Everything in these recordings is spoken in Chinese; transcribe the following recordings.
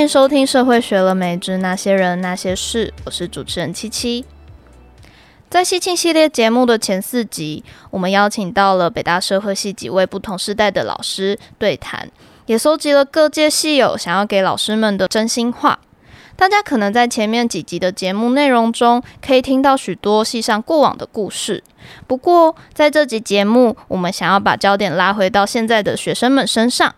迎收听《社会学了没之那些人那些事》，我是主持人七七。在系庆系列节目的前四集，我们邀请到了北大社会系几位不同世代的老师对谈，也搜集了各界系友想要给老师们的真心话。大家可能在前面几集的节目内容中，可以听到许多系上过往的故事。不过，在这集节目，我们想要把焦点拉回到现在的学生们身上。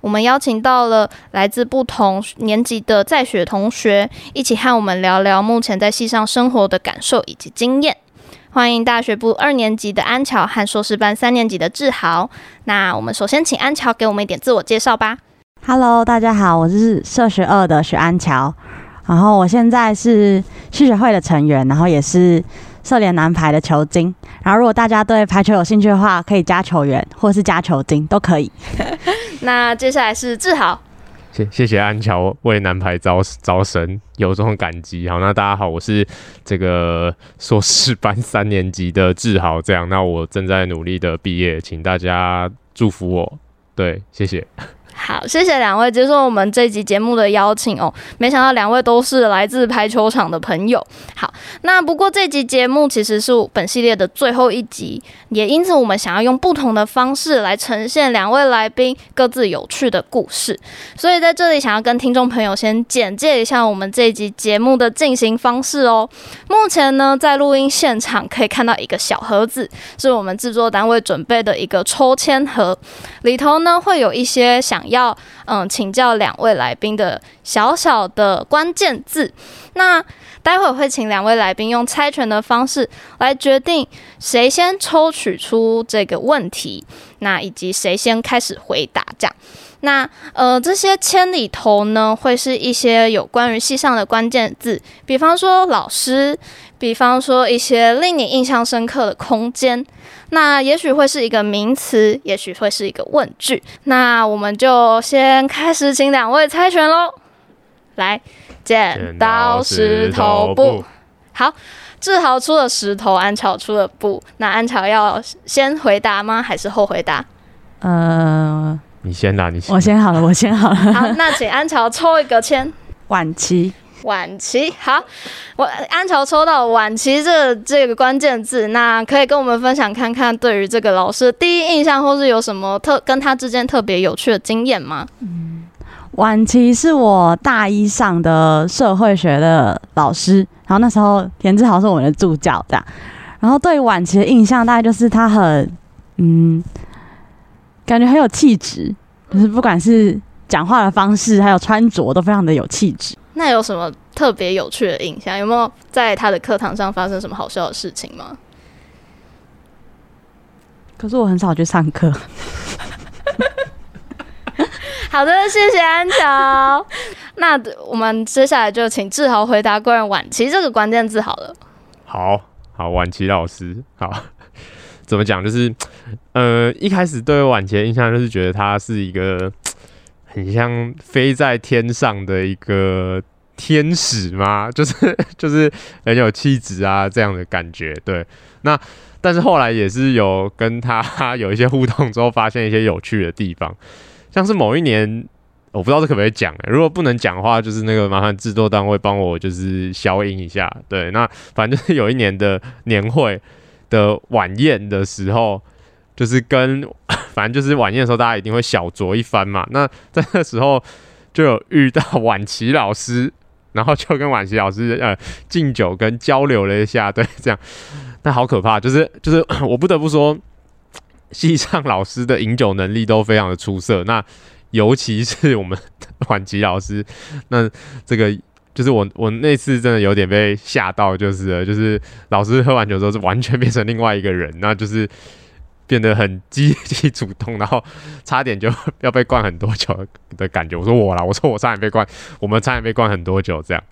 我们邀请到了来自不同年级的在学同学，一起和我们聊聊目前在系上生活的感受以及经验。欢迎大学部二年级的安乔和硕士班三年级的志豪。那我们首先请安乔给我们一点自我介绍吧。Hello，大家好，我是社学二的许安乔。然后我现在是系学会的成员，然后也是社联男排的球精。然后如果大家对排球有兴趣的话，可以加球员或是加球精都可以。那接下来是志豪，谢谢谢安乔为男排招招生，由衷感激。好，那大家好，我是这个硕士班三年级的志豪。这样，那我正在努力的毕业，请大家祝福我。对，谢谢。好，谢谢两位接受我们这集节目的邀请哦。没想到两位都是来自排球场的朋友。好，那不过这集节目其实是本系列的最后一集，也因此我们想要用不同的方式来呈现两位来宾各自有趣的故事。所以在这里想要跟听众朋友先简介一下我们这集节目的进行方式哦。目前呢，在录音现场可以看到一个小盒子，是我们制作单位准备的一个抽签盒，里头呢会有一些想要嗯请教两位来宾的小小的关键字，那待会会请两位来宾用猜拳的方式来决定谁先抽取出这个问题，那以及谁先开始回答这样。那呃这些签里头呢，会是一些有关于戏上的关键字，比方说老师，比方说一些令你印象深刻的空间。那也许会是一个名词，也许会是一个问句。那我们就先开始，请两位猜拳喽。来，剪刀石头布。好，志豪出了石头，安乔出了布。那安乔要先回答吗？还是后回答？呃，你先啦，你先。我先好了，我先好了。好，那请安乔抽一个签。晚期。晚期，好，我安乔抽到晚期这这个关键字，那可以跟我们分享看看对于这个老师第一印象，或是有什么特跟他之间特别有趣的经验吗？嗯，晚期是我大一上的社会学的老师，然后那时候田志豪是我们的助教，这样，然后对晚期的印象大概就是他很，嗯，感觉很有气质，就是不管是讲话的方式，还有穿着都非常的有气质。那有什么特别有趣的印象？有没有在他的课堂上发生什么好笑的事情吗？可是我很少去上课。好的，谢谢安乔。那我们接下来就请志豪回答关于晚期这个关键字好了。好好，晚期老师好，怎么讲？就是呃，一开始对晚期的印象就是觉得他是一个。很像飞在天上的一个天使吗？就是就是很有气质啊，这样的感觉。对，那但是后来也是有跟他有一些互动之后，发现一些有趣的地方，像是某一年，我不知道这可不可以讲，欸，如果不能讲的话，就是那个麻烦制作单位帮我就是消音一下。对，那反正就是有一年的年会的晚宴的时候。就是跟反正就是晚宴的时候，大家一定会小酌一番嘛。那在那时候就有遇到 晚期老师，然后就跟晚期老师呃敬酒跟交流了一下，对，这样。那好可怕，就是就是 我不得不说，系上老师的饮酒能力都非常的出色。那尤其是我们 晚期老师，那这个就是我我那次真的有点被吓到，就是就是老师喝完酒之后是完全变成另外一个人，那就是。变得很积极主动，然后差点就要被灌很多酒的感觉。我说我啦，我说我差点被灌，我们差点被灌很多酒这样。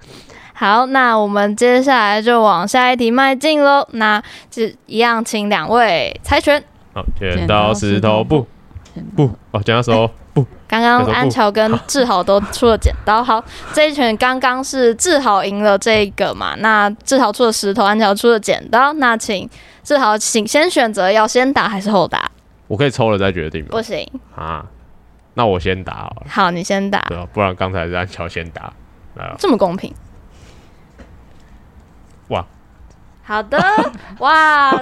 好，那我们接下来就往下一题迈进喽。那就一样，请两位猜拳。好，剪刀石头布，布哦，剪刀石头布。刚刚安乔跟志豪都出了剪刀，好，这一拳刚刚是志豪赢了这个嘛？那志豪出了石头，安乔出了剪刀，那请。志豪，请先选择要先打还是后打？我可以抽了再决定吗？不行啊，那我先打好了。好，你先打。对啊，不然刚才是安乔先打。这么公平。哇，好的，哇，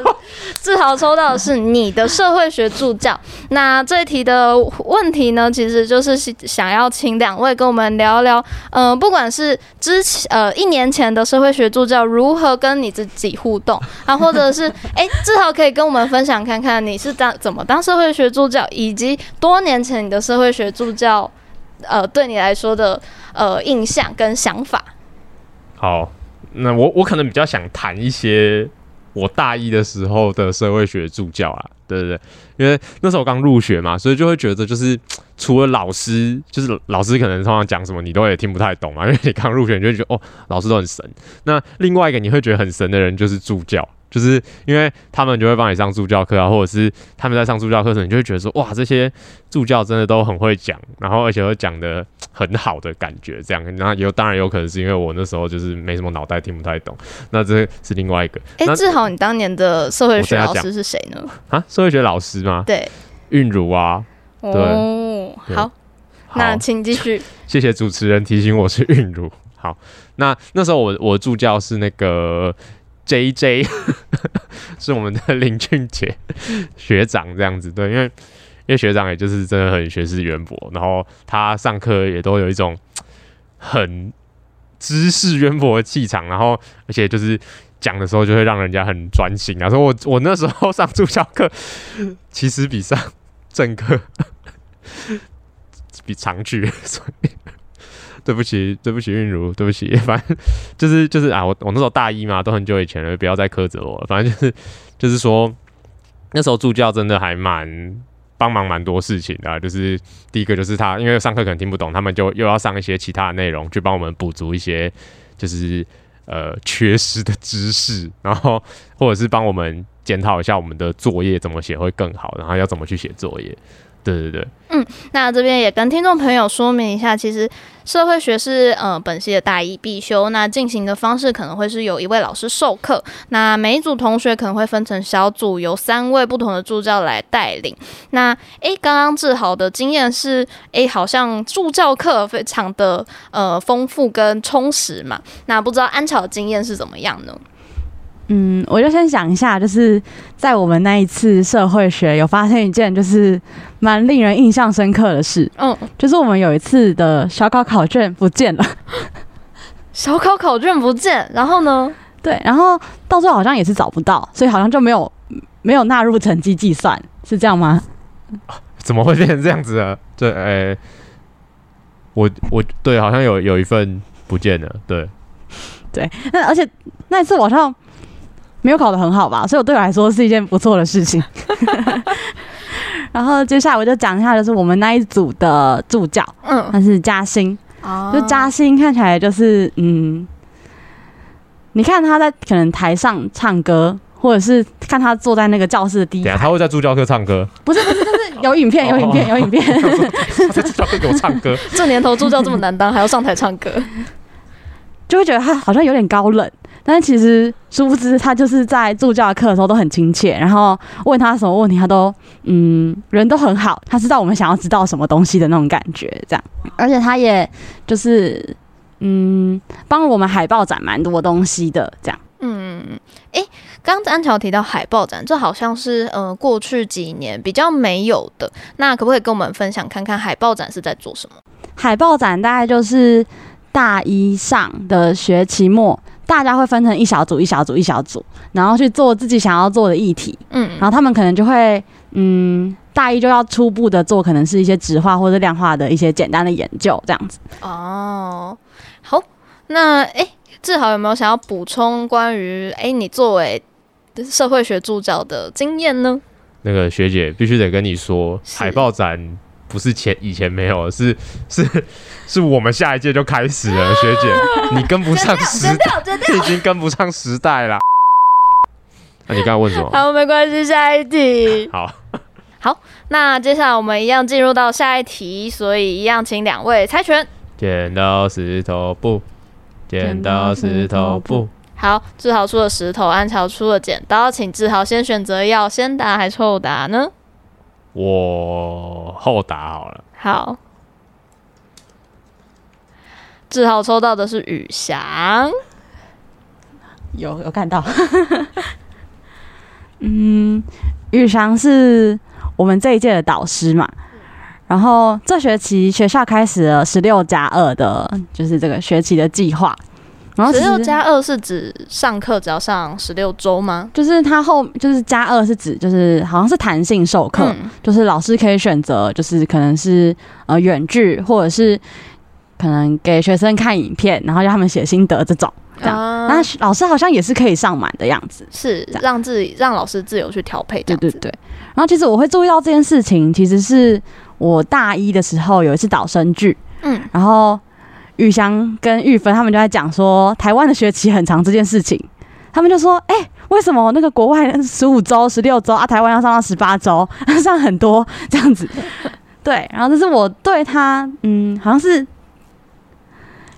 志豪抽到的是你的社会学助教。那这一题的问题呢，其实就是想要请两位跟我们聊聊，嗯、不管是之前呃一年前的社会学助教如何跟你自己互动啊，或者是 哎，志豪可以跟我们分享看看你是当怎么当社会学助教，以及多年前你的社会学助教呃对你来说的呃印象跟想法。好。那我我可能比较想谈一些我大一的时候的社会学助教啊，对对对，因为那时候刚入学嘛，所以就会觉得就是除了老师，就是老师可能通常讲什么你都也听不太懂嘛，因为你刚入学你就觉得哦，老师都很神。那另外一个你会觉得很神的人就是助教。就是因为他们就会帮你上助教课啊，或者是他们在上助教课时，你就会觉得说，哇，这些助教真的都很会讲，然后而且会讲的很好的感觉，这样。那有当然有可能是因为我那时候就是没什么脑袋，听不太懂。那这是另外一个。哎、欸，志豪，你当年的社会学老师是谁呢？啊，社会学老师吗？对，韵如啊。对哦，好，那请继续。谢谢主持人提醒我是韵如。好，那那时候我我助教是那个。J J 是我们的林俊杰学长这样子，对，因为 因为学长也就是真的很学识渊博，然后他上课也都有一种很知识渊博的气场，然后而且就是讲的时候就会让人家很专心啊。所以我我那时候上助教课，其实比上正课 比常去，所以。对不起，对不起，韵如，对不起，反正就是就是啊，我我那时候大一嘛，都很久以前了，不要再苛责我了。反正就是就是说，那时候助教真的还蛮帮忙蛮多事情的。就是第一个就是他，因为上课可能听不懂，他们就又要上一些其他的内容去帮我们补足一些就是呃缺失的知识，然后或者是帮我们检讨一下我们的作业怎么写会更好，然后要怎么去写作业。对对对，嗯，那这边也跟听众朋友说明一下，其实社会学是呃本系的大一必修，那进行的方式可能会是有一位老师授课，那每一组同学可能会分成小组，由三位不同的助教来带领。那诶，刚刚志豪的经验是诶，好像助教课非常的呃丰富跟充实嘛，那不知道安乔的经验是怎么样呢？嗯，我就先想一下，就是在我们那一次社会学有发生一件就是蛮令人印象深刻的事。嗯，就是我们有一次的小考考卷不见了，小考考卷不见，然后呢？对，然后到最后好像也是找不到，所以好像就没有没有纳入成绩计算，是这样吗？怎么会变成这样子啊？对，哎、欸，我我对，好像有有一份不见了，对，对，那而且那一次我好像。没有考得很好吧，所以我对我来说是一件不错的事情。然后接下来我就讲一下，就是我们那一组的助教，嗯，他是嘉欣，哦，就嘉欣看起来就是，嗯，你看他在可能台上唱歌，或者是看他坐在那个教室的第一排，他会在助教课唱歌？不是不是，就是有影片，有影片，有影片，他 在助教课给我唱歌。这年头助教这么难当，还要上台唱歌，就会觉得他好像有点高冷。但是其实殊不知，他就是在助教课的时候都很亲切，然后问他什么问题，他都嗯人都很好，他知道我们想要知道什么东西的那种感觉，这样。而且他也就是嗯帮我们海报展蛮多东西的，这样。嗯，诶、欸，刚刚安乔提到海报展，这好像是呃过去几年比较没有的，那可不可以跟我们分享看看海报展是在做什么？海报展大概就是大一上的学期末。大家会分成一小组一小组一小组，然后去做自己想要做的议题。嗯，然后他们可能就会，嗯，大一就要初步的做，可能是一些质化或者量化的一些简单的研究这样子。哦，好，那诶，志豪有没有想要补充关于诶你作为社会学助教的经验呢？那个学姐必须得跟你说，海报展。不是前以前没有，是 是是我们下一届就开始了，学姐，你跟不上时代，你已经跟不上时代了。那、啊、你刚刚问什么？好，没关系，下一题。好，好，那接下来我们一样进入到下一题，所以一样请两位猜拳。剪刀石头布，剪刀石头布。好，志豪出了石头，安乔出了剪刀，请志豪先选择要先答还是后答呢？我后打好了。好，志豪抽到的是宇翔，有有看到。嗯，宇翔是我们这一届的导师嘛，然后这学期学校开始了十六加二的，就是这个学期的计划。然后十六加二是指上课只要上十六周吗？就是它后就是加二是指就是好像是弹性授课，嗯、就是老师可以选择，就是可能是呃远距，或者是可能给学生看影片，然后让他们写心得这种这样。那、嗯、老师好像也是可以上满的样子，是让自己让老师自由去调配。对对对。然后其实我会注意到这件事情，其实是我大一的时候有一次导生剧，嗯，然后。宇翔跟玉芬他们就在讲说，台湾的学期很长这件事情。他们就说：“哎、欸，为什么那个国外十五周、十六周啊，台湾要上到十八周，上很多这样子？”对，然后这是我对他，嗯，好像是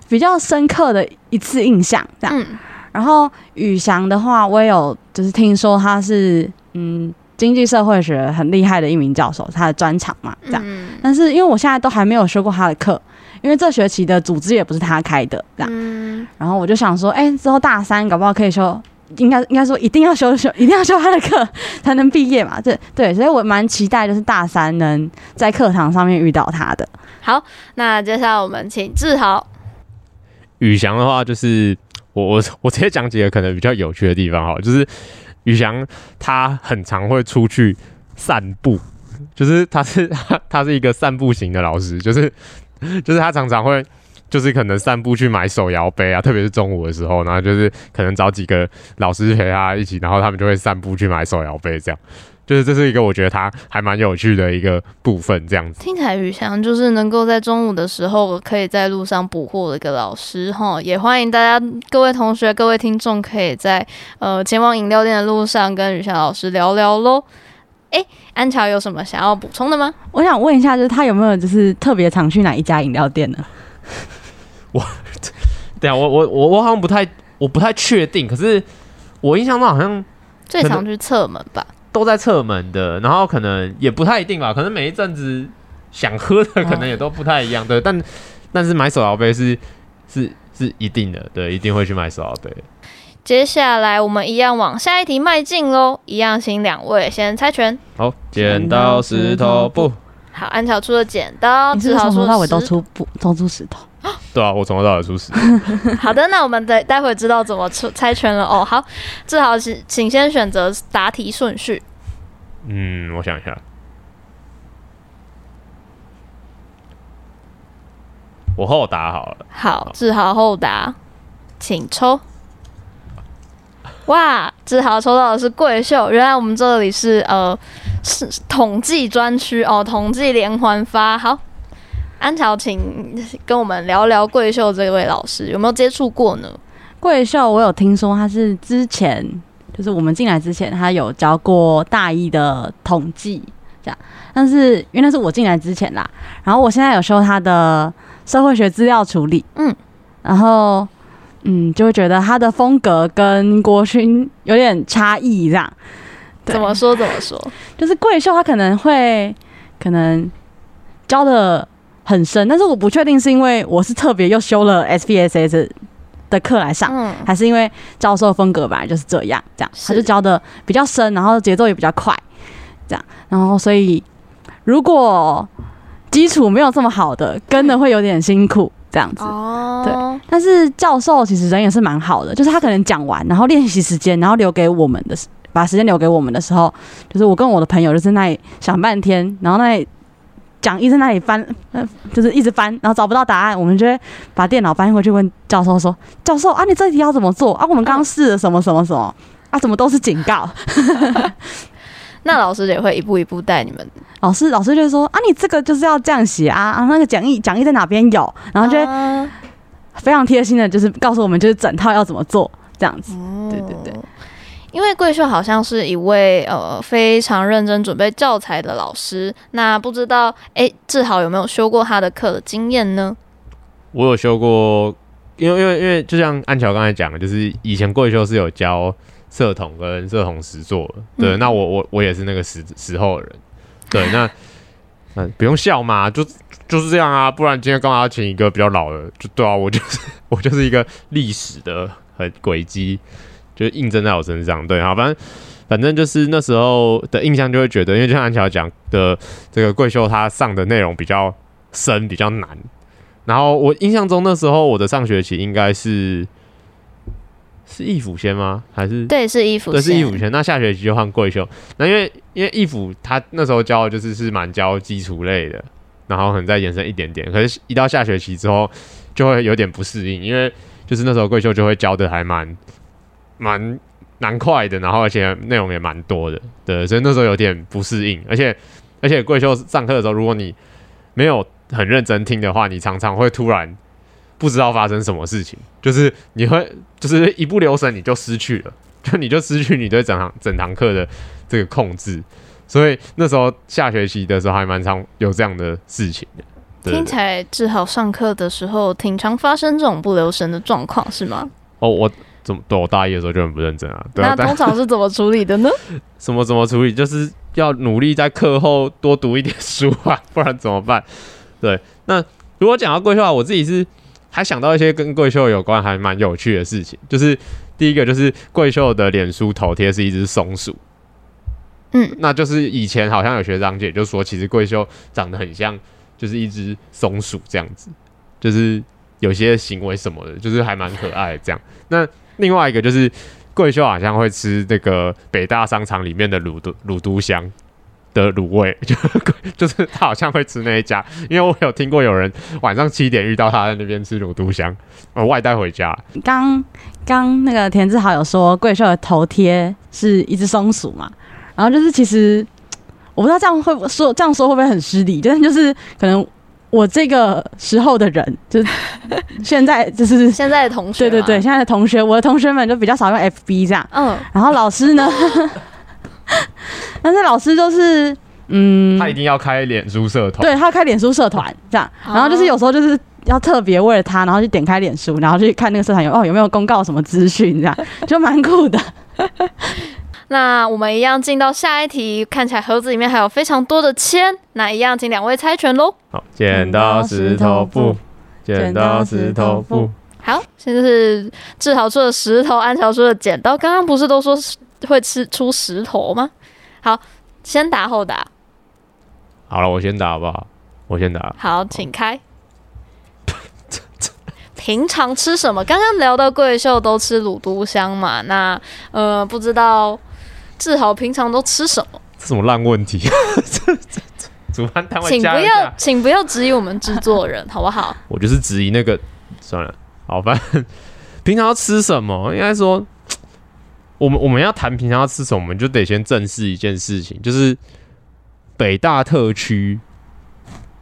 比较深刻的一次印象。这样。然后宇翔的话，我也有就是听说他是嗯经济社会学很厉害的一名教授，他的专长嘛，这样。但是因为我现在都还没有修过他的课。因为这学期的组织也不是他开的，这样，嗯、然后我就想说，哎、欸，之后大三搞不好可以修，应该应该说一定要修修，一定要修他的课才能毕业嘛，对对，所以我蛮期待就是大三能在课堂上面遇到他的。好，那接下来我们请志豪。宇翔的话，就是我我我直接讲几个可能比较有趣的地方哈，就是宇翔他很常会出去散步，就是他是他 他是一个散步型的老师，就是。就是他常常会，就是可能散步去买手摇杯啊，特别是中午的时候，然后就是可能找几个老师陪他一起，然后他们就会散步去买手摇杯，这样，就是这是一个我觉得他还蛮有趣的一个部分，这样子。听起来雨翔就是能够在中午的时候可以在路上补货的一个老师哈，也欢迎大家各位同学、各位听众可以在呃前往饮料店的路上跟雨翔老师聊聊喽。哎，安乔有什么想要补充的吗？我想问一下，就是他有没有就是特别常去哪一家饮料店呢？我，对啊，我我我我好像不太，我不太确定。可是我印象中好像最常去侧门吧，都在侧门的。然后可能也不太一定吧，可能每一阵子想喝的可能也都不太一样。哦、对，但但是买手摇杯是是是一定的，对，一定会去买手摇杯。接下来我们一样往下一题迈进喽，一样请两位先猜拳。好，剪刀石头布。好，安乔出了剪刀，志豪从头到尾都出布，都出石头。对啊，我从头到尾出石头。好的，那我们待待会知道怎么出猜拳了哦。好，志豪请请先选择答题顺序。嗯，我想一下，我后答好了。好，志豪后答，请抽。哇，志豪抽到的是桂秀，原来我们这里是呃是统计专区哦，统计连环发。好，安乔，请跟我们聊聊桂秀这位老师有没有接触过呢？桂秀，我有听说他是之前就是我们进来之前，他有教过大一的统计这样，但是因为那是我进来之前啦，然后我现在有修他的社会学资料处理，嗯，然后。嗯，就会觉得他的风格跟郭勋有点差异，这样。怎么说？怎么说？就是贵秀他可能会可能教的很深，但是我不确定是因为我是特别又修了 SPSS 的课来上，嗯、还是因为教授风格本来就是这样，这样他就教的比较深，然后节奏也比较快，这样，然后所以如果基础没有这么好的，跟的会有点辛苦。这样子，哦、对。但是教授其实人也是蛮好的，就是他可能讲完，然后练习时间，然后留给我们的，把时间留给我们的时候，就是我跟我的朋友就是那里想半天，然后那里讲义在那里翻，就是一直翻，然后找不到答案，我们就会把电脑翻回去问教授说：“教授啊，你这题要怎么做啊？我们刚刚试了什么什么什么啊？怎么都是警告？” 那老师也会一步一步带你们。老师，老师就说啊，你这个就是要这样写啊啊，那个讲义讲义在哪边有，然后就会非常贴心的，就是告诉我们就是整套要怎么做这样子。哦、对对对，因为贵秀好像是一位呃非常认真准备教材的老师，那不知道哎，志豪有没有修过他的课的经验呢？我有修过，因为因为因为就像安乔刚才讲的，就是以前贵秀是有教。社统跟社统实作，对，嗯、那我我我也是那个时时候的人，对，那嗯，不用笑嘛，就就是这样啊，不然今天干嘛要请一个比较老的？就对啊，我就是 我就是一个历史的很轨迹，就印证在我身上。对，好，反正反正就是那时候的印象就会觉得，因为就像安乔讲的，这个贵秀他上的内容比较深，比较难。然后我印象中那时候我的上学期应该是是易辅先吗？还是对，是易辅，对，是易辅先。那下学期就换贵秀。那因为因为易辅他那时候教的就是是蛮教基础类的，然后可能再延伸一点点。可是，一到下学期之后，就会有点不适应，因为就是那时候贵秀就会教的还蛮蛮蛮快的，然后而且内容也蛮多的，对，所以那时候有点不适应。而且而且贵秀上课的时候，如果你没有很认真听的话，你常常会突然不知道发生什么事情，就是你会就是一不留神你就失去了，就你就失去你对整堂整堂课的这个控制，所以那时候下学期的时候还蛮常有这样的事情的。听起来志豪上课的时候挺常发生这种不留神的状况，是吗？哦，我怎么对我大一的时候就很不认真啊？那通常是怎么处理的呢？什么怎么处理？就是要努力在课后多读一点书啊，不然怎么办？对，那如果讲到贵秀啊，我自己是还想到一些跟贵秀有关还蛮有趣的事情，就是第一个就是贵秀的脸书头贴是一只松鼠，嗯，那就是以前好像有学长姐就说，其实贵秀长得很像就是一只松鼠这样子，就是有些行为什么的，就是还蛮可爱的这样。那另外一个就是贵秀好像会吃这个北大商场里面的卤都卤都香。的卤味 就就是他好像会吃那一家，因为我有听过有人晚上七点遇到他在那边吃卤都香，呃，外带回家。刚刚那个田志豪有说贵秀的头贴是一只松鼠嘛，然后就是其实我不知道这样会不会说这样说会不会很失礼，但是就是可能我这个时候的人，就是现在就是 现在的同学，对对对，现在的同学，我的同学们就比较少用 FB 这样，嗯，然后老师呢？但是老师就是，嗯，他一定要开脸书社团，对，他要开脸书社团这样，然后就是有时候就是要特别为了他，然后去点开脸书，然后去看那个社团有哦有没有公告什么资讯这样，就蛮酷的。那我们一样进到下一题，看起来盒子里面还有非常多的签，那一样请两位猜拳喽。好，剪刀石头布，剪刀石头布。好，现在是志豪出的石头，安乔出的剪刀。刚刚不是都说会吃出石头吗？好，先打后打。好了，我先打好不好？我先打。好，请开。平常吃什么？刚刚聊到贵秀都吃卤都香嘛？那呃，不知道志豪平常都吃什么？这什么烂问题？主办单位，请不要，请不要质疑我们制作人，好不好？我就是质疑那个，算了，好，反正平常要吃什么？应该说。我们我们要谈平常要吃什么，就得先正视一件事情，就是北大特区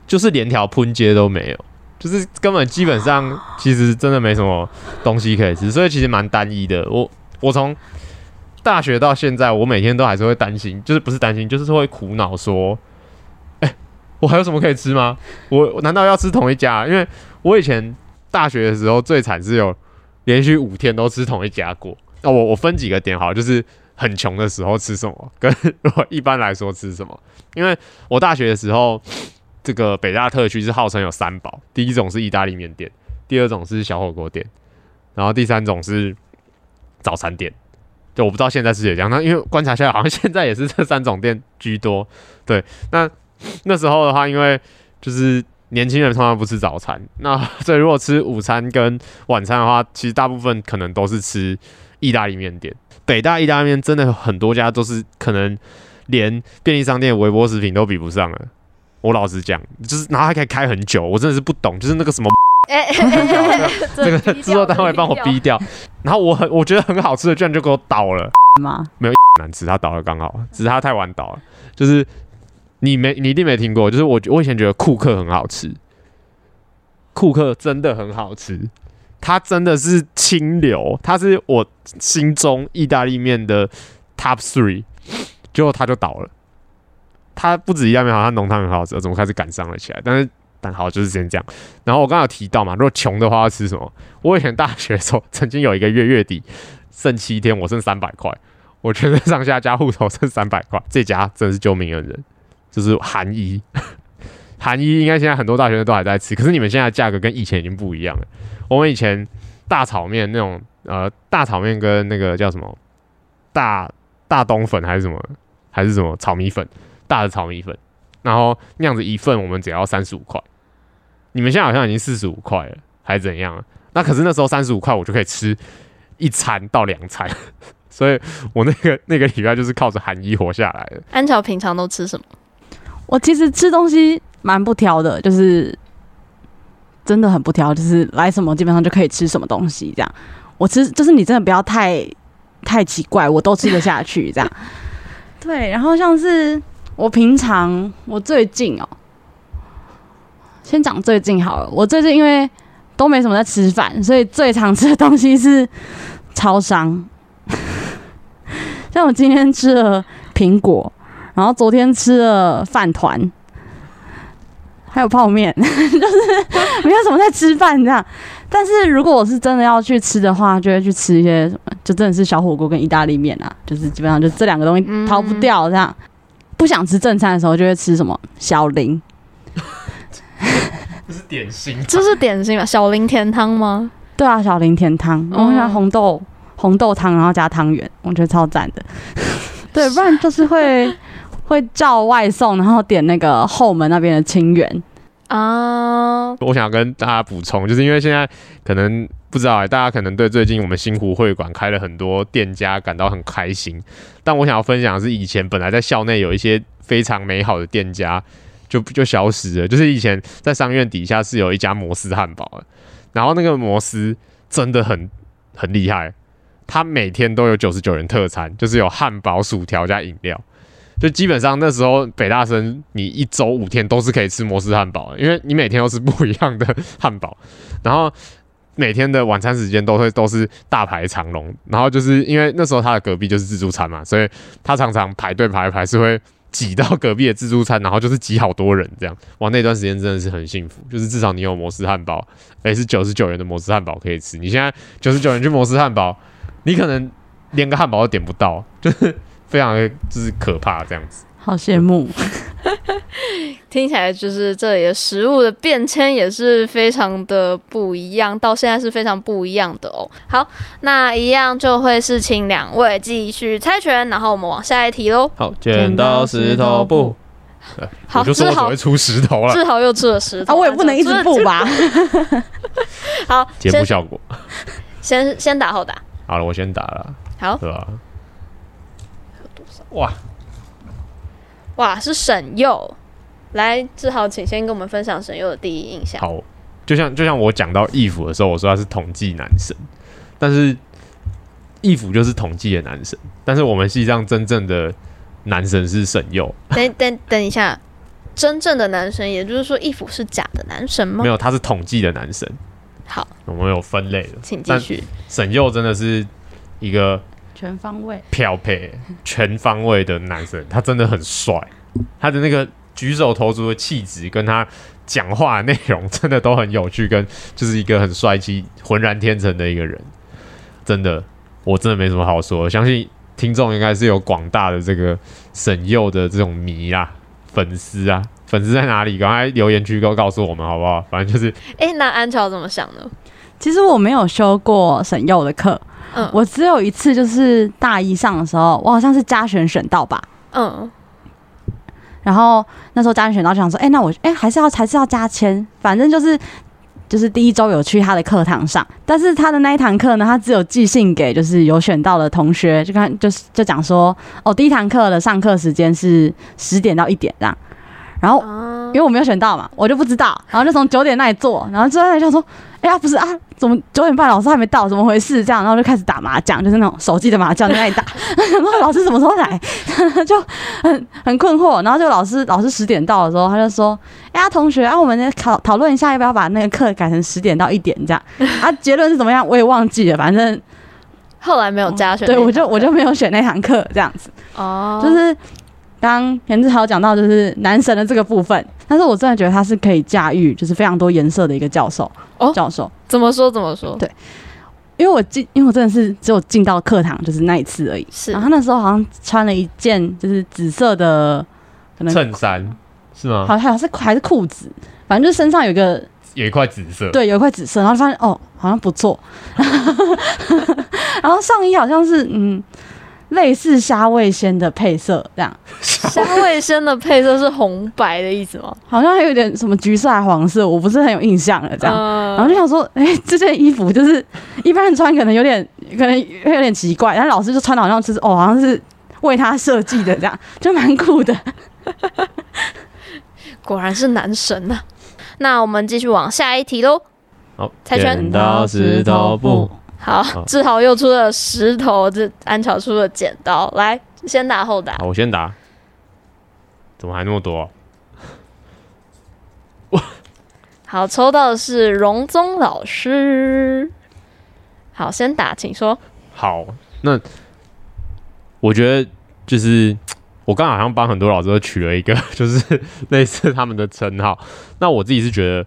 就是连条喷街都没有，就是根本基本上其实真的没什么东西可以吃，所以其实蛮单一的。我我从大学到现在，我每天都还是会担心，就是不是担心，就是会苦恼说，哎、我还有什么可以吃吗？我我难道要吃同一家？因为我以前大学的时候最惨是有连续五天都吃同一家过。那、我我分几个点好，就是很穷的时候吃什么，跟 我一般来说吃什么。因为我大学的时候，这个北大特区是号称有三宝，第一种是意大利面店，第二种是小火锅店，然后第三种是早餐店。就我不知道现在是也这样，那因为观察下来，好像现在也是这三种店居多。对，那那时候的话，因为就是年轻人通常不吃早餐，那 所以如果吃午餐跟晚餐的话，其实大部分可能都是吃。意大利面店，北大意大利面真的很多家都是可能连便利商店、微波食品都比不上了。我老实讲，就是然后还可以开很久，我真的是不懂，就是那个什么 这个制作单位帮我逼掉。然后我很我觉得很好吃的，居然就给我倒了吗？没有 难吃，它倒了刚好，只是它太晚倒了。就是你没你一定没听过，就是我我以前觉得库克很好吃，库克真的很好吃。它真的是清流，它是我心中意大利面的 top three，结果它就倒了。它不止意大利面好，它浓汤很好吃，怎么开始赶上了起来？但是但好就是先这样。然后我刚刚有提到嘛，如果穷的话要吃什么？我以前大学的时候曾经有一个月月底剩七天，我剩三百块，我全身上下加户头剩三百块，这家真的是救命恩人，就是韩一。韩一应该现在很多大学生都还在吃，可是你们现在价格跟以前已经不一样了。我们以前大炒面那种，呃，大炒面跟那个叫什么大大东粉还是什么，还是什么炒米粉，大的炒米粉，然后那样子一份我们只要三十五块。你们现在好像已经四十五块了，还是怎样？那可是那时候三十五块我就可以吃一餐到两餐，所以我那个那个礼拜就是靠着韩一活下来的。安乔平常都吃什么？我其实吃东西蛮不挑的，就是真的很不挑，就是来什么基本上就可以吃什么东西这样。我吃就是你真的不要太太奇怪，我都吃得下去这样。对，然后像是我平常我最近哦，先讲最近好了。我最近因为都没什么在吃饭，所以最常吃的东西是超商。像我今天吃了苹果。然后昨天吃了饭团，还有泡面，就是没有什么在吃饭这样。但是如果我是真的要去吃的话，就会去吃一些什么，就真的是小火锅跟意大利面啊，就是基本上就这两个东西逃不掉这样。不想吃正餐的时候，就会吃什么小林，这是点心，这是点心吧？小林甜汤吗？对啊，小林甜汤，我喜欢红豆红豆汤，然后加汤圆，我觉得超赞的。对，不然就是会。会叫外送，然后点那个后门那边的清远啊。Uh、我想跟大家补充，就是因为现在可能不知道、欸，大家可能对最近我们新湖会馆开了很多店家感到很开心。但我想要分享的是，以前本来在校内有一些非常美好的店家就就消失了。就是以前在商院底下是有一家摩斯汉堡的，然后那个摩斯真的很很厉害，他每天都有九十九元特餐，就是有汉堡、薯条加饮料。就基本上那时候北大生，你一周五天都是可以吃摩斯汉堡的，因为你每天都是不一样的汉堡，然后每天的晚餐时间都会都是大排长龙，然后就是因为那时候他的隔壁就是自助餐嘛，所以他常常排队排一排是会挤到隔壁的自助餐，然后就是挤好多人这样。哇，那段时间真的是很幸福，就是至少你有摩斯汉堡，诶，是九十九元的摩斯汉堡可以吃。你现在九十九元去摩斯汉堡，你可能连个汉堡都点不到，就是。非常的就是可怕这样子，好羡慕。听起来就是这里的食物的变迁也是非常的不一样，到现在是非常不一样的哦。好，那一样就会是请两位继续猜拳，然后我们往下一题喽。好，剪刀石头布。好，我就说我只会出石头了。志豪又出了石头，啊，我也不能一直布吧。好，节目效果。先先打后打。好了，我先打了。好，对吧？哇哇，是沈佑，来志豪，请先跟我们分享沈佑的第一印象。好，就像就像我讲到义府的时候，我说他是统计男神，但是义府就是统计的男神，但是我们系上真正的男神是沈佑。等等等一下，真正的男神，也就是说义府是假的男神吗？没有，他是统计的男神。好，我们有分类了，请继续。沈佑真的是一个。全方位漂配，全方位的男生，他真的很帅，他的那个举手投足的气质，跟他讲话的内容，真的都很有趣，跟就是一个很帅气、浑然天成的一个人。真的，我真的没什么好说。相信听众应该是有广大的这个沈佑的这种迷啊、粉丝啊，粉丝在哪里？赶快留言区都告诉我们好不好？反正就是，哎、欸，那安乔怎么想呢？其实我没有修过沈佑的课。嗯，我只有一次，就是大一上的时候，我好像是加选选到吧。嗯，然后那时候加选选到就想说，哎、欸，那我哎、欸、还是要还是要加签，反正就是就是第一周有去他的课堂上，但是他的那一堂课呢，他只有寄信给就是有选到的同学，就看就是就讲说，哦，第一堂课的上课时间是十点到一点这样，然后因为我没有选到嘛，我就不知道，然后就从九点那里坐，然后坐在那里就说。哎呀，不是啊，怎么九点半老师还没到？怎么回事？这样，然后就开始打麻将，就是那种手机的麻将在那里打。然后老师什么时候来？就很很困惑。然后就老师老师十点到的时候，他就说：“哎呀，同学啊，我们讨讨论一下，要不要把那个课改成十点到一点这样？”啊，结论是怎么样？我也忘记了。反正后来没有加选，对，我就我就没有选那堂课这样子。哦，就是。刚田志豪讲到就是男神的这个部分，但是我真的觉得他是可以驾驭，就是非常多颜色的一个教授。哦，教授怎么说怎么说？对，因为我进，因为我真的是只有进到课堂就是那一次而已。是，然后他那时候好像穿了一件就是紫色的可能衬衫，是吗？好像是还是裤子，反正就是身上有一个有一块紫色，对，有一块紫色，然后就发现哦，好像不错。然后上衣好像是嗯。类似虾味仙的配色这样，虾味仙的配色是红白的意思吗？好像还有点什么橘色还黄色，我不是很有印象了。这样，嗯、然后就想说，哎、欸，这件衣服就是一般人穿可能有点，可能会有点奇怪，但老师就穿的好像就是哦，好像是为他设计的，这样就蛮酷的。果然是男神呐！那我们继续往下一题喽。好，猜拳，剪刀石头布。好，志豪又出了石头，这安巧出了剪刀，来先打后打。好，我先打。怎么还那么多、我？好，抽到的是荣宗老师。好，先打，请说。好，那我觉得就是我刚好像帮很多老师都取了一个，就是类似他们的称号。那我自己是觉得，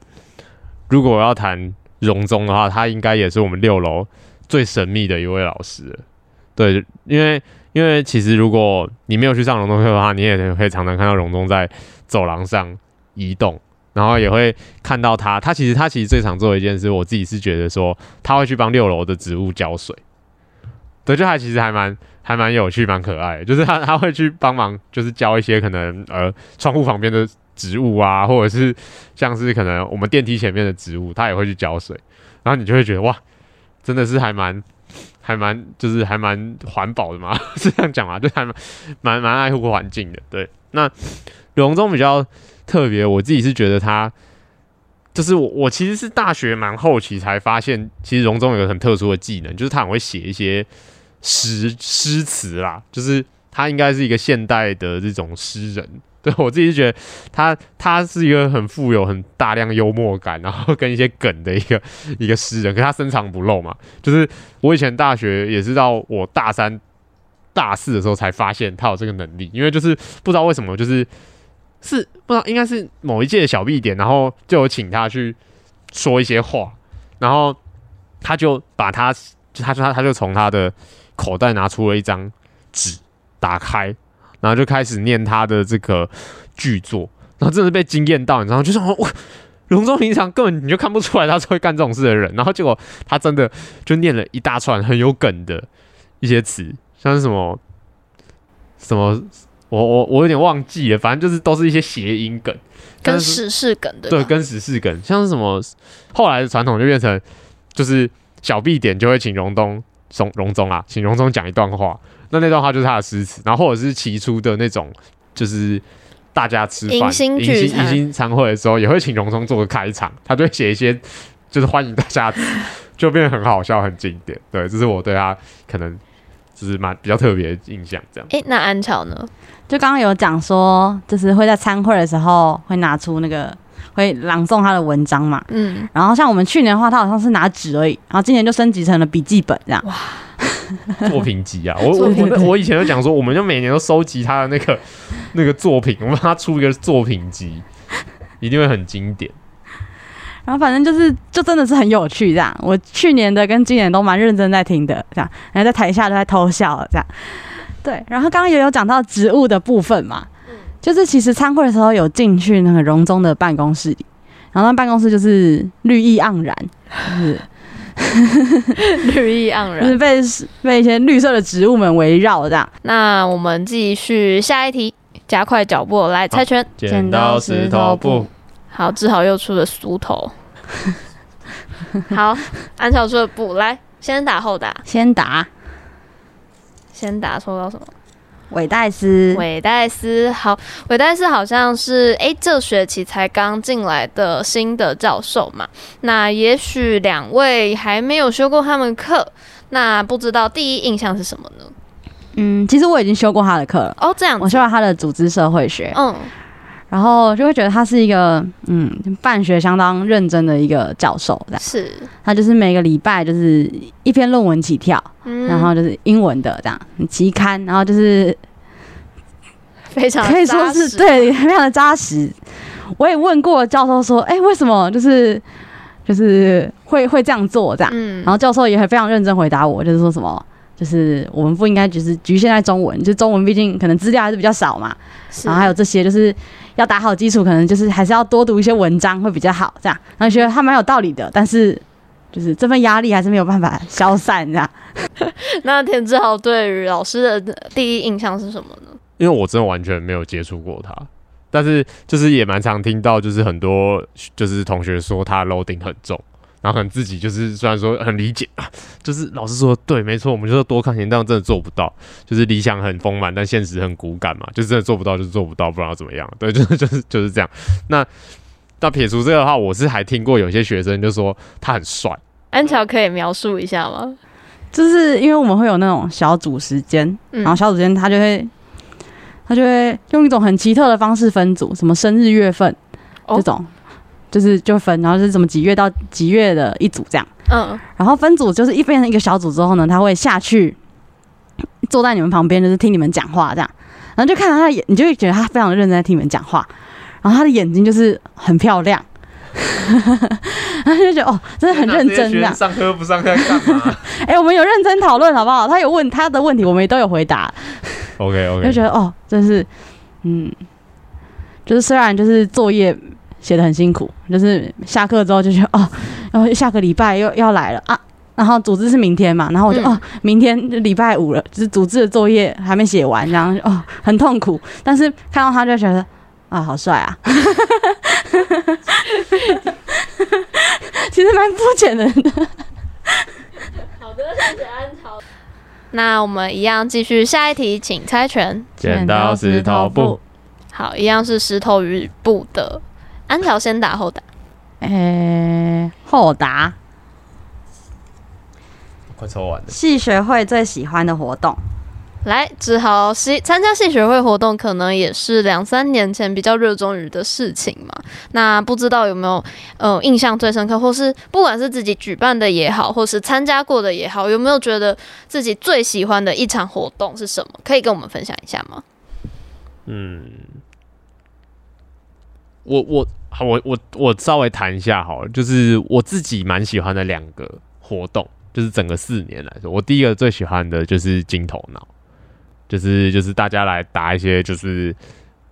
如果我要谈荣宗的话，他应该也是我们六楼。最神秘的一位老师，对，因为因为其实如果你没有去上荣宗课的话，你也可以常常看到荣宗在走廊上移动，然后也会看到他。他其实他其实最常做的一件事，我自己是觉得说他会去帮六楼的植物浇水。对，就还其实还蛮还蛮有趣，蛮可爱的。就是他他会去帮忙，就是浇一些可能呃窗户旁边的植物啊，或者是像是可能我们电梯前面的植物，他也会去浇水。然后你就会觉得哇。真的是还蛮，还蛮，就是还蛮环保的嘛，是这样讲嘛？就还蛮，蛮蛮爱护环境的。对，那荣宗比较特别，我自己是觉得他，就是我我其实是大学蛮后期才发现，其实荣宗有个很特殊的技能，就是他很会写一些诗诗词啦，就是他应该是一个现代的这种诗人。我自己觉得他他是一个很富有很大量幽默感，然后跟一些梗的一个一个诗人，可是他深藏不露嘛。就是我以前大学也是到我大三大四的时候才发现他有这个能力，因为就是不知道为什么，就是是不知道应该是某一届的小 B 点，然后就有请他去说一些话，然后他就把他他他他就从他的口袋拿出了一张纸，打开。然后就开始念他的这个剧作，然后真的被惊艳到，你知道吗？就是我。隆中平常根本你就看不出来他是会干这种事的人，然后结果他真的就念了一大串很有梗的一些词，像是什么什么，我我我有点忘记了，反正就是都是一些谐音梗，跟时事梗的，对，跟时事梗，像是什么后来的传统就变成就是小 B 点就会请荣东荣荣宗啊，请荣宗讲一段话。那那段话就是他的诗词，然后或者是起初的那种，就是大家吃饭迎新迎新餐会的时候，也会请荣聪做个开场，他就会写一些就是欢迎大家，就变得很好笑、很经典。对，这是我对他可能就是蛮比较特别的印象。这样，哎、欸，那安巧呢？就刚刚有讲说，就是会在餐会的时候会拿出那个会朗诵他的文章嘛，嗯，然后像我们去年的话，他好像是拿纸而已，然后今年就升级成了笔记本这样。哇。作品集啊，我我我我以前就讲说，我们就每年都收集他的那个 那个作品，我们让他出一个作品集，一定会很经典。然后反正就是，就真的是很有趣这样。我去年的跟今年都蛮认真在听的，这样，然后在台下都在偷笑这样。对，然后刚刚也有讲到植物的部分嘛，就是其实参会的时候有进去那个荣宗的办公室里，然后那办公室就是绿意盎然，就是。绿意盎然，就是被被一些绿色的植物们围绕这样。那我们继续下一题，加快脚步来猜拳。剪刀石头布。好，志豪又出了梳头。好，安巧出了布，来先打后打。先打，先打，抽到什么？韦代斯，韦代斯，好，韦代斯好像是诶、欸，这学期才刚进来的新的教授嘛。那也许两位还没有修过他们课，那不知道第一印象是什么呢？嗯，其实我已经修过他的课了。哦，这样，我修了他的组织社会学。嗯，然后就会觉得他是一个嗯，办学相当认真的一个教授。是，他就是每个礼拜就是一篇论文起跳。然后就是英文的这样期刊，然后就是非常可以说是对，非常的扎实。我也问过教授说，哎，为什么就是就是会会这样做这样？然后教授也很非常认真回答我，就是说什么，就是我们不应该只是局限在中文，就中文毕竟可能资料还是比较少嘛。然后还有这些，就是要打好基础，可能就是还是要多读一些文章会比较好，这样。然后觉得他蛮有道理的，但是就是这份压力还是没有办法消散，这样。那田志豪对于老师的第一印象是什么呢？因为我真的完全没有接触过他，但是就是也蛮常听到，就是很多就是同学说他 loading 很重。然后可能自己就是虽然说很理解啊，就是老师说对，没错，我们就是多看点，但真的做不到。就是理想很丰满，但现实很骨感嘛，就是真的做不到，就是做不到，不知道怎么样。对，就是就是就是这样。那那撇除这个的话，我是还听过有些学生就说他很帅。安乔可以描述一下吗？就是因为我们会有那种小组时间，嗯、然后小组间他就会他就会用一种很奇特的方式分组，什么生日月份、哦、这种。就是就分，然后是什么几月到几月的一组这样，嗯，然后分组就是一变成一个小组之后呢，他会下去坐在你们旁边，就是听你们讲话这样，然后就看到他的眼，你就会觉得他非常认真在听你们讲话，然后他的眼睛就是很漂亮，然后就觉得哦，真的很认真这样。上课不上课干嘛？哎、欸，我们有认真讨论好不好？他有问他的问题，我们也都有回答。OK OK，就觉得哦，真是，嗯，就是虽然就是作业。写的很辛苦，就是下课之后就觉得哦，然后下个礼拜又要来了啊，然后组织是明天嘛，然后我就、嗯、哦，明天礼拜五了，就是组织的作业还没写完，然后哦很痛苦，但是看到他就觉得啊好帅啊，其实蛮肤浅的。好的，谢谢安潮。那我们一样继续下一题，请猜拳，剪刀石头布。好，一样是石头与布的。安条先打后打，诶、欸，后打。快抽完了。系学会最喜欢的活动，来，志豪戏参加戏学会活动，可能也是两三年前比较热衷于的事情嘛。那不知道有没有呃印象最深刻，或是不管是自己举办的也好，或是参加过的也好，有没有觉得自己最喜欢的一场活动是什么？可以跟我们分享一下吗？嗯。我我我我我稍微谈一下好了，就是我自己蛮喜欢的两个活动，就是整个四年来说，我第一个最喜欢的就是金头脑，就是就是大家来答一些就是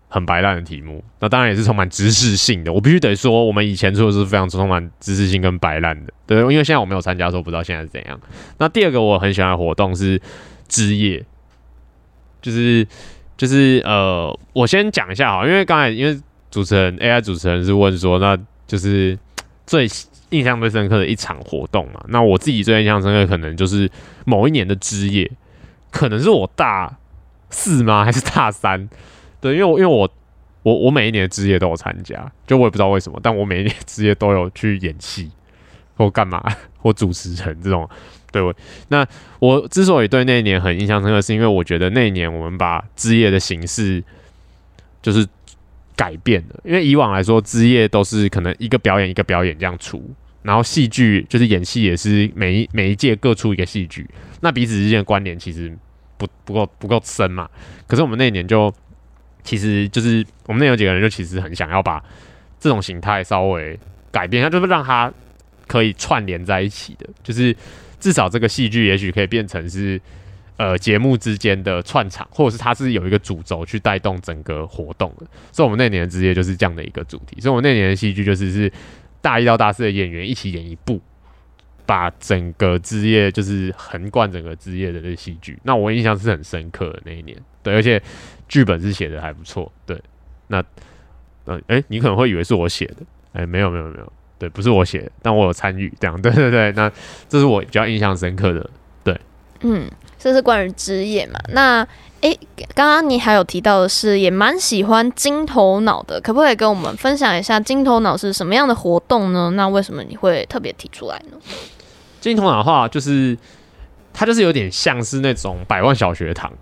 很白烂的题目，那当然也是充满知识性的。我必须得说，我们以前做的是非常充满知识性跟白烂的，对，因为现在我没有参加，所以不知道现在是怎样。那第二个我很喜欢的活动是枝叶，就是就是呃，我先讲一下哈，因为刚才因为。主持人 AI 主持人是问说，那就是 最印象最深刻的一场活动嘛？那我自己最印象深刻可能就是某一年的之夜，可能是我大四吗？还是大三？对，因为因为我我我每一年的之夜都有参加，就我也不知道为什么，但我每一年之夜都有去演戏或干嘛 或主持人这种。对，我那我之所以对那一年很印象深刻，是因为我觉得那一年我们把之夜的形式就是。改变了，因为以往来说，之夜都是可能一个表演一个表演这样出，然后戏剧就是演戏也是每一每一届各出一个戏剧，那彼此之间的关联其实不不够不够深嘛。可是我们那一年就其实就是我们那有几个人就其实很想要把这种形态稍微改变一下，就是让它可以串联在一起的，就是至少这个戏剧也许可以变成是。呃，节目之间的串场，或者是它是有一个主轴去带动整个活动的，所以我们那年的职业就是这样的一个主题。所以我们那年的戏剧就是是大一到大四的演员一起演一部，把整个职业就是横贯整个职业的这戏剧。那我印象是很深刻的那一年，对，而且剧本是写的还不错，对。那，呃，哎、你可能会以为是我写的，哎、没有没有没有，对，不是我写，但我有参与，这样，对对对。那这是我比较印象深刻的，对，嗯。这是关于职业嘛？那诶，刚刚你还有提到的是，也蛮喜欢金头脑的，可不可以跟我们分享一下金头脑是什么样的活动呢？那为什么你会特别提出来呢？金头脑的话，就是它就是有点像是那种百万小学堂，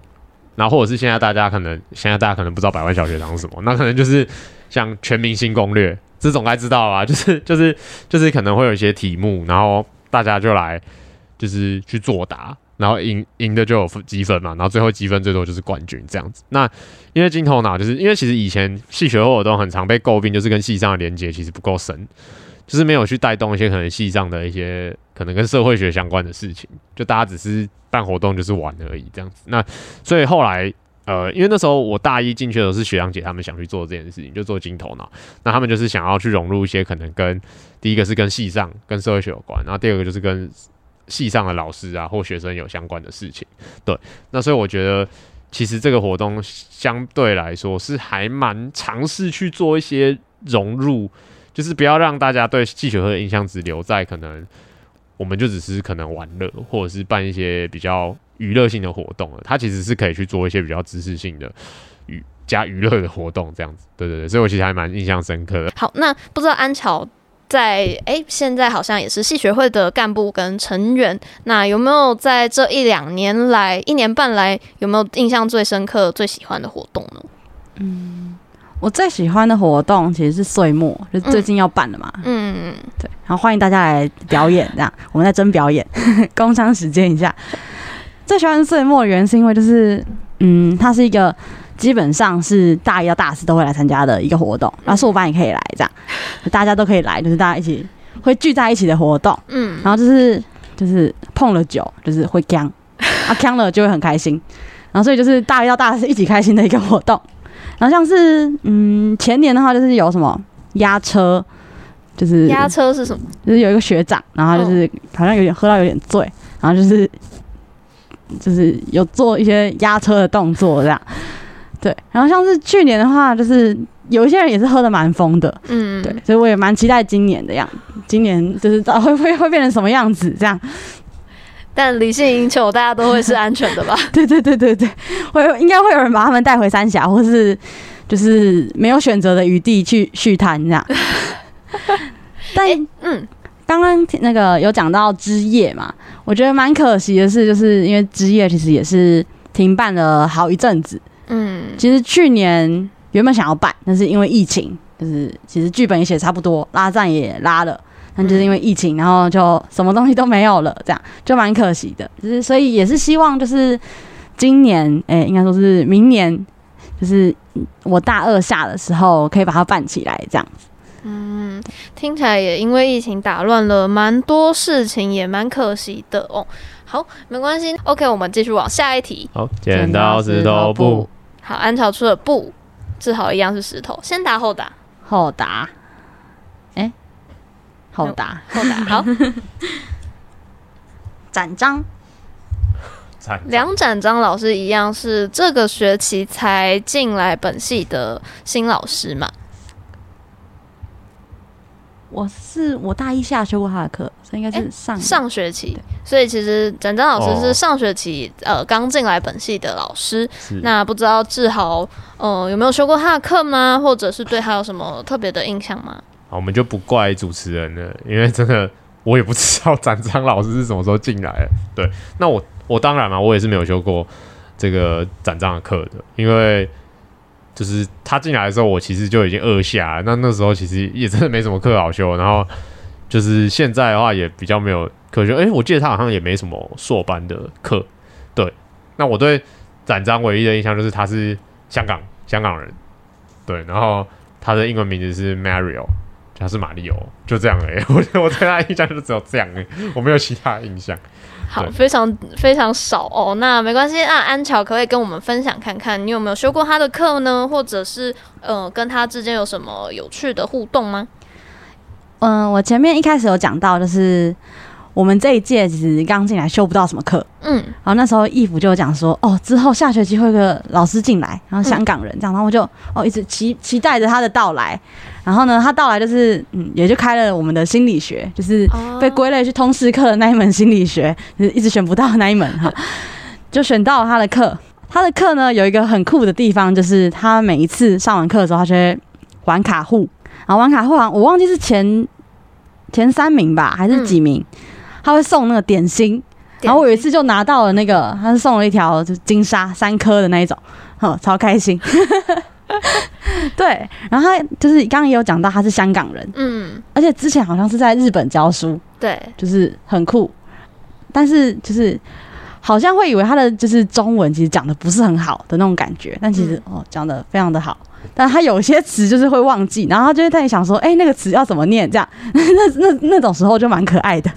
然后或者是现在大家可能现在大家可能不知道百万小学堂是什么，那可能就是像全明星攻略这种该知道啊，就是就是就是可能会有一些题目，然后大家就来就是去作答。然后赢赢的就有积分嘛，然后最后积分最多就是冠军这样子。那因为金头脑，就是因为其实以前戏学活动很常被诟病，就是跟戏上的连接其实不够深，就是没有去带动一些可能戏上的一些可能跟社会学相关的事情，就大家只是办活动就是玩而已这样子。那所以后来呃，因为那时候我大一进去的时候是学长姐他们想去做这件事情，就做金头脑。那他们就是想要去融入一些可能跟第一个是跟系上跟社会学有关，然后第二个就是跟系上的老师啊或学生有相关的事情。对，那所以我觉得其实这个活动相对来说是还蛮尝试去做一些融入，就是不要让大家对系学会的印象只留在可能我们就只是可能玩乐，或者是办一些比较。娱乐性的活动了，它其实是可以去做一些比较知识性的娱加娱乐的活动，这样子，对对对，所以我其实还蛮印象深刻。好，那不知道安乔在哎、欸，现在好像也是系学会的干部跟成员，那有没有在这一两年来、一年半来，有没有印象最深刻、最喜欢的活动呢？嗯，我最喜欢的活动其实是岁末，就是最近要办的嘛。嗯嗯，对，然后欢迎大家来表演，这样我们在争表演，工商时间一下。最喜欢岁末的原因是因为就是，嗯，它是一个基本上是大一到大四都会来参加的一个活动，然后硕班也可以来，这样大家都可以来，就是大家一起会聚在一起的活动。嗯，然后就是就是碰了酒，就是会呛，啊呛了就会很开心，然后所以就是大一到大四一起开心的一个活动。然后像是嗯前年的话就是有什么压车，就是压车是什么？就是有一个学长，然后就是好像有点喝到有点醉，然后就是。就是有做一些压车的动作，这样，对。然后像是去年的话，就是有一些人也是喝的蛮疯的，嗯，对。所以我也蛮期待今年的样子，今年就是会会会变成什么样子这样。但理性饮酒，大家都会是安全的吧？对对对对对，会应该会有人把他们带回三峡，或是就是没有选择的余地去续摊这样。但、欸、嗯。刚刚那个有讲到枝叶嘛，我觉得蛮可惜的是，就是因为枝叶其实也是停办了好一阵子。嗯，其实去年原本想要办，但是因为疫情，就是其实剧本也写差不多，拉赞也拉了，但就是因为疫情，然后就什么东西都没有了，这样就蛮可惜的。就是所以也是希望就是今年，哎、欸，应该说是明年，就是我大二下的时候可以把它办起来，这样子。嗯，听起来也因为疫情打乱了蛮多事情，也蛮可惜的哦。好，没关系。OK，我们继续往下一题。好，剪刀石头布。好，安乔出了布，志豪一样是石头，先答后答。后答。哎、欸，后答，后答。好。展章。梁展张老师一样是这个学期才进来本系的新老师嘛？我是我大一下修过他的课，所以应该是上、欸、上学期。所以其实展张老师是上学期、哦、呃刚进来本系的老师。那不知道志豪呃有没有修过他的课吗？或者是对他有什么特别的印象吗？好，我们就不怪主持人了，因为真的我也不知道展张老师是什么时候进来的。对，那我我当然嘛，我也是没有修过这个展张的课的，因为。就是他进来的时候，我其实就已经二下。那那时候其实也真的没什么课好修。然后就是现在的话，也比较没有课修。诶、我记得他好像也没什么硕班的课。对，那我对展张唯一的印象就是他是香港香港人。对，然后他的英文名字是 Mario，他是马里奥，就这样哎、欸，我我对他印象就只有这样哎、欸，我没有其他印象。好，非常非常少哦。那没关系，那安乔可不可以跟我们分享看看，你有没有修过他的课呢？或者是呃，跟他之间有什么有趣的互动吗？嗯，我前面一开始有讲到，就是。我们这一届其实刚进来修不到什么课，嗯，然后那时候义父就讲说，哦，之后下学期会有个老师进来，然后香港人这样，然后我就哦一直期期待着他的到来，然后呢，他到来就是嗯，也就开了我们的心理学，就是被归类去通识课的那一门心理学，就是一直选不到那一门哈，就选到了他的课。他的课呢有一个很酷的地方，就是他每一次上完课的时候，他就会玩卡户，然后玩卡户好像我忘记是前前三名吧，还是几名。嗯他会送那个点心，然后我有一次就拿到了那个，他是送了一条就是金沙三颗的那一种，哼，超开心。对，然后他就是刚刚也有讲到他是香港人，嗯，而且之前好像是在日本教书，对，就是很酷，但是就是好像会以为他的就是中文其实讲的不是很好的那种感觉，但其实、嗯、哦讲的非常的好。但他有些词就是会忘记，然后他就会在想说：“哎、欸，那个词要怎么念？”这样，那那那种时候就蛮可爱的。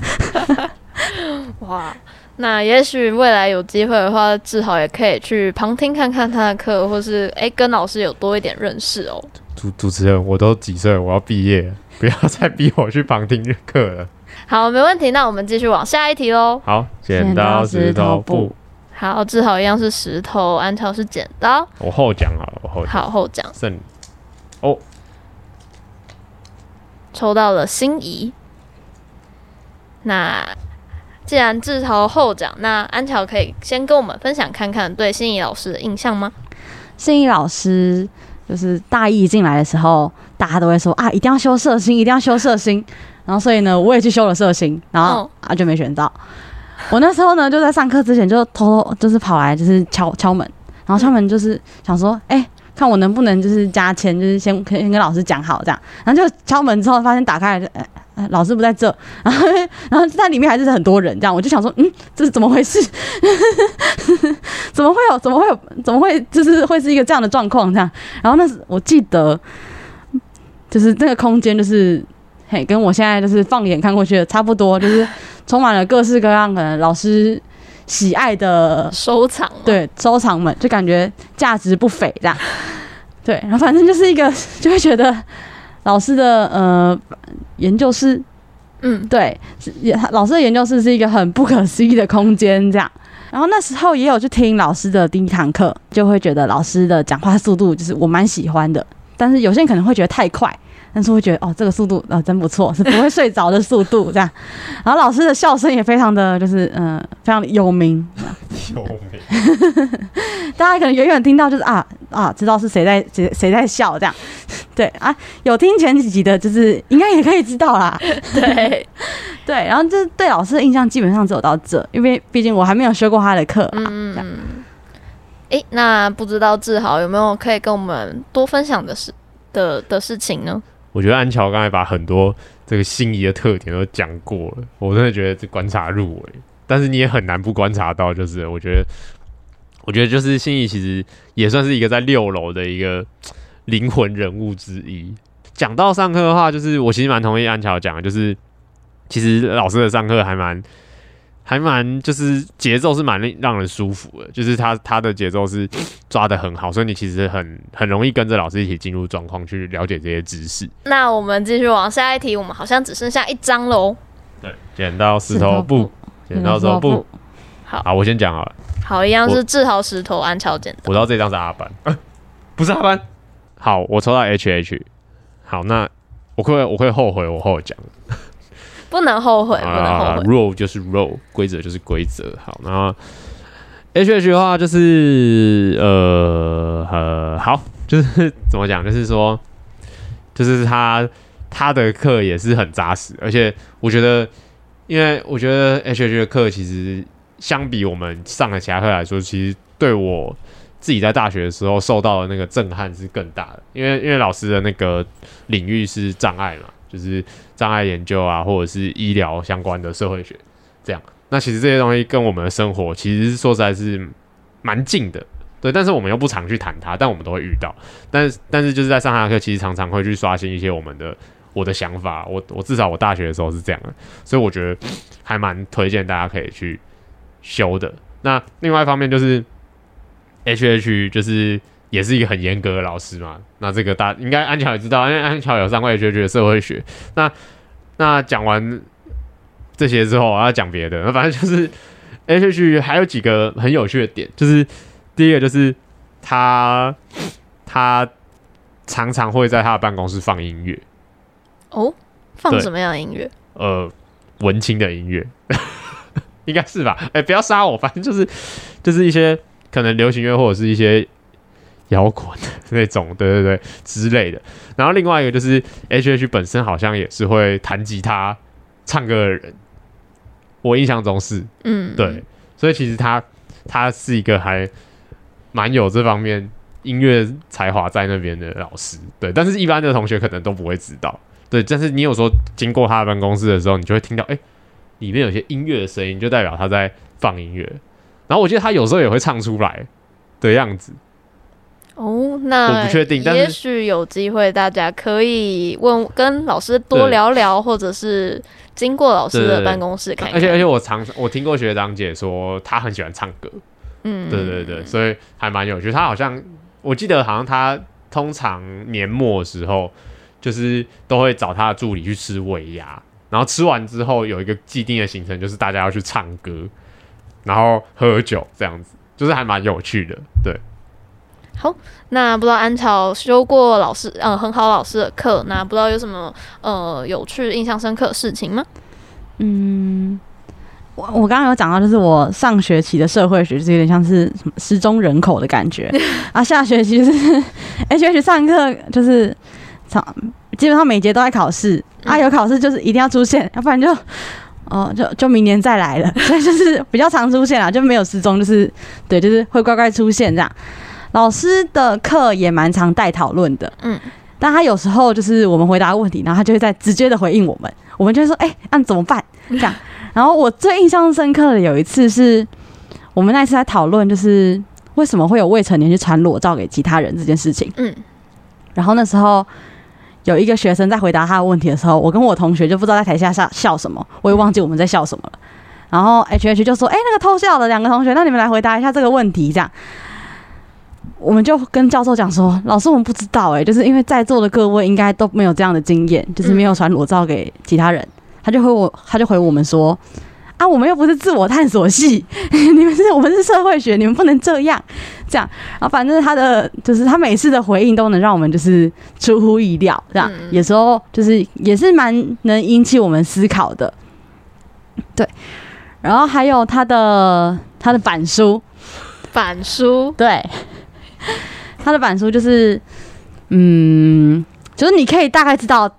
哇，那也许未来有机会的话，志豪也可以去旁听看看他的课，或是哎、欸、跟老师有多一点认识哦。主主持人，我都几岁？我要毕业了，不要再逼我去旁听课了。好，没问题。那我们继续往下一题喽。好，剪刀石头布。好，志豪一样是石头，安乔是剪刀。我后讲好了，我后讲。好，后讲。胜利。哦，抽到了心仪。那既然志豪后讲，那安乔可以先跟我们分享看看对心仪老师的印象吗？心仪老师就是大一进来的时候，大家都会说啊，一定要修社心，一定要修社心。然后所以呢，我也去修了社心，然后、哦、啊就没选到。我那时候呢，就在上课之前就偷偷就是跑来就是敲敲门，然后敲门就是想说，哎、欸，看我能不能就是加签，就是先先跟老师讲好这样。然后就敲门之后发现打开来就，老师不在这，然后然后在里面还是很多人这样，我就想说，嗯，这是怎么回事？怎么会有？怎么会有？怎么会就是会是一个这样的状况这样？然后那时我记得就是那个空间就是。嘿，跟我现在就是放眼看过去的差不多，就是充满了各式各样可能老师喜爱的收藏，对，收藏们就感觉价值不菲这样。对，然后反正就是一个就会觉得老师的呃研究室，嗯，对，老师的研究室是一个很不可思议的空间这样。然后那时候也有去听老师的第一堂课，就会觉得老师的讲话速度就是我蛮喜欢的，但是有些人可能会觉得太快。但是会觉得哦，这个速度啊、呃、真不错，是不会睡着的速度这样。然后老师的笑声也非常的就是嗯、呃，非常的有名。有名，大家可能远远听到就是啊啊，知道是谁在谁谁在笑这样。对啊，有听前几集的，就是应该也可以知道啦。对 对，然后就是对老师的印象基本上只有到这，因为毕竟我还没有学过他的课。嗯嗯。哎，那不知道志豪有没有可以跟我们多分享的事的的事情呢？我觉得安乔刚才把很多这个心仪的特点都讲过了，我真的觉得这观察入微。但是你也很难不观察到，就是我觉得，我觉得就是心仪其实也算是一个在六楼的一个灵魂人物之一。讲到上课的话，就是我其实蛮同意安乔讲的，就是其实老师的上课还蛮。还蛮就是节奏是蛮令让人舒服的，就是他他的节奏是抓的很好，所以你其实很很容易跟着老师一起进入状况去了解这些知识。那我们继续往下一题，我们好像只剩下一张喽。对，剪刀石头布，剪刀石头布。好，好，我先讲好了。好，一样是志豪石头安乔剪刀。我知道这张是阿班，啊，不是阿班。好，我抽到 H H。好，那我会我会后悔我后讲。不能后悔，不能后悔。Rule 就是 Rule，规则就是规则。好，然后 H H 的话就是呃呃，好，就是怎么讲？就是说，就是他他的课也是很扎实，而且我觉得，因为我觉得 H H 的课其实相比我们上的其他课来说，其实对我自己在大学的时候受到的那个震撼是更大的，因为因为老师的那个领域是障碍嘛。就是障碍研究啊，或者是医疗相关的社会学，这样。那其实这些东西跟我们的生活，其实说实在是蛮近的，对。但是我们又不常去谈它，但我们都会遇到。但是，但是就是在上他的课，其实常常会去刷新一些我们的我的想法。我我至少我大学的时候是这样的，所以我觉得还蛮推荐大家可以去修的。那另外一方面就是 HH 就是。也是一个很严格的老师嘛，那这个大应该安乔也知道，因为安乔有上过学学社会学。那那讲完这些之后，我要讲别的。那反正就是 HH 还有几个很有趣的点，就是第一个就是他他常常会在他的办公室放音乐。哦，放什么样的音乐？呃，文青的音乐，应该是吧？哎、欸，不要杀我，反正就是就是一些可能流行乐或者是一些。摇滚的 那种，对对对之类的。然后另外一个就是 H H 本身好像也是会弹吉他、唱歌的人，我印象中是，嗯，对。所以其实他他是一个还蛮有这方面音乐才华在那边的老师，对。但是一般的同学可能都不会知道，对。但是你有时候经过他的办公室的时候，你就会听到，哎、欸，里面有些音乐的声音，就代表他在放音乐。然后我记得他有时候也会唱出来的样子。哦，那我不确定，但是也许有机会大家可以问跟老师多聊聊，或者是经过老师的办公室看看。而且而且我常我听过学长姐说，他很喜欢唱歌。嗯，对对对，所以还蛮有趣。他好像我记得好像他通常年末的时候，就是都会找他的助理去吃尾牙，然后吃完之后有一个既定的行程，就是大家要去唱歌，然后喝酒这样子，就是还蛮有趣的。对。好，那不知道安乔修过老师呃很好老师的课，那不知道有什么呃有趣、印象深刻的事情吗？嗯，我我刚刚有讲到，就是我上学期的社会学是有点像是什么失踪人口的感觉 啊，下学期就是 HH 上课就是基本上每节都在考试啊，有考试就是一定要出现，要不然就哦就就明年再来了，所以就是比较常出现啊，就没有失踪，就是对，就是会乖乖出现这样。老师的课也蛮常带讨论的，嗯，但他有时候就是我们回答问题，然后他就会在直接的回应我们，我们就会说，哎、欸，那怎么办？这样。然后我最印象深刻的有一次是，我们那一次在讨论，就是为什么会有未成年去传裸照给其他人这件事情，嗯。然后那时候有一个学生在回答他的问题的时候，我跟我同学就不知道在台下笑笑什么，我也忘记我们在笑什么了。然后 H H 就说，哎、欸，那个偷笑的两个同学，那你们来回答一下这个问题，这样。我们就跟教授讲说，老师，我们不知道哎、欸，就是因为在座的各位应该都没有这样的经验，就是没有传裸照给其他人。他就回我，他就回我们说，啊，我们又不是自我探索系，你们是我们是社会学，你们不能这样，这样。然后反正他的就是他每次的回应都能让我们就是出乎意料，这样。有时候就是也是蛮能引起我们思考的，对。然后还有他的他的板书，板书，对。他的板书就是，嗯，就是你可以大概知道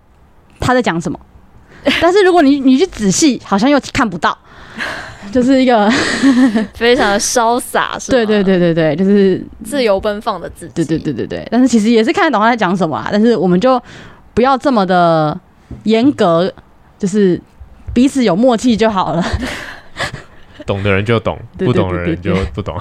他在讲什么，但是如果你你去仔细，好像又看不到，就是一个非常的潇洒，是吧？对对对对对，就是自由奔放的自己。对对对对对，但是其实也是看得懂他在讲什么啊，但是我们就不要这么的严格，就是彼此有默契就好了。懂的人就懂，不懂的人就不懂。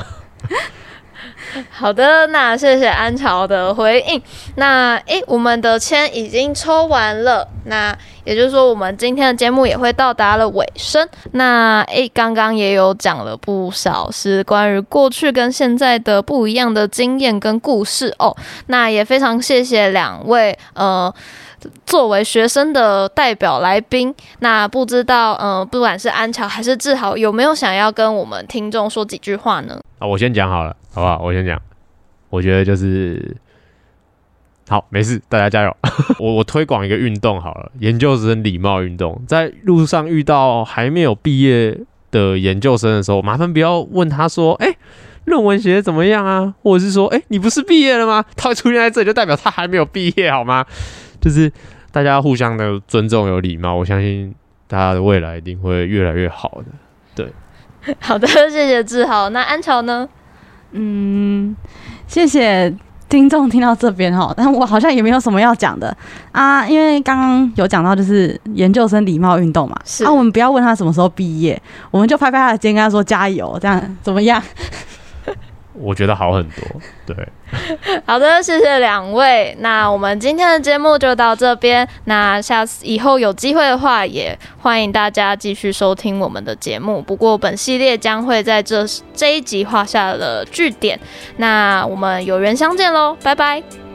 好的，那谢谢安乔的回应。那诶，我们的签已经抽完了，那也就是说，我们今天的节目也会到达了尾声。那诶，刚刚也有讲了不少是关于过去跟现在的不一样的经验跟故事哦。那也非常谢谢两位呃，作为学生的代表来宾。那不知道呃，不管是安乔还是志豪，有没有想要跟我们听众说几句话呢？啊，我先讲好了。好不好？我先讲，我觉得就是好，没事，大家加油。我我推广一个运动好了，研究生礼貌运动。在路上遇到还没有毕业的研究生的时候，麻烦不要问他说：“哎、论文写的怎么样啊？”或者是说：“哎、你不是毕业了吗？”他会出现在这里，就代表他还没有毕业，好吗？就是大家互相的尊重、有礼貌，我相信大家的未来一定会越来越好的。对，好的，谢谢志豪。那安乔呢？嗯，谢谢听众听到这边哈，但我好像也没有什么要讲的。啊，因为刚刚有讲到就是研究生礼貌运动嘛，是。啊，我们不要问他什么时候毕业，我们就拍拍他的肩，跟他说加油，这样怎么样？我觉得好很多，对。好的，谢谢两位。那我们今天的节目就到这边。那下次以后有机会的话，也欢迎大家继续收听我们的节目。不过本系列将会在这这一集画下了句点。那我们有缘相见喽，拜拜。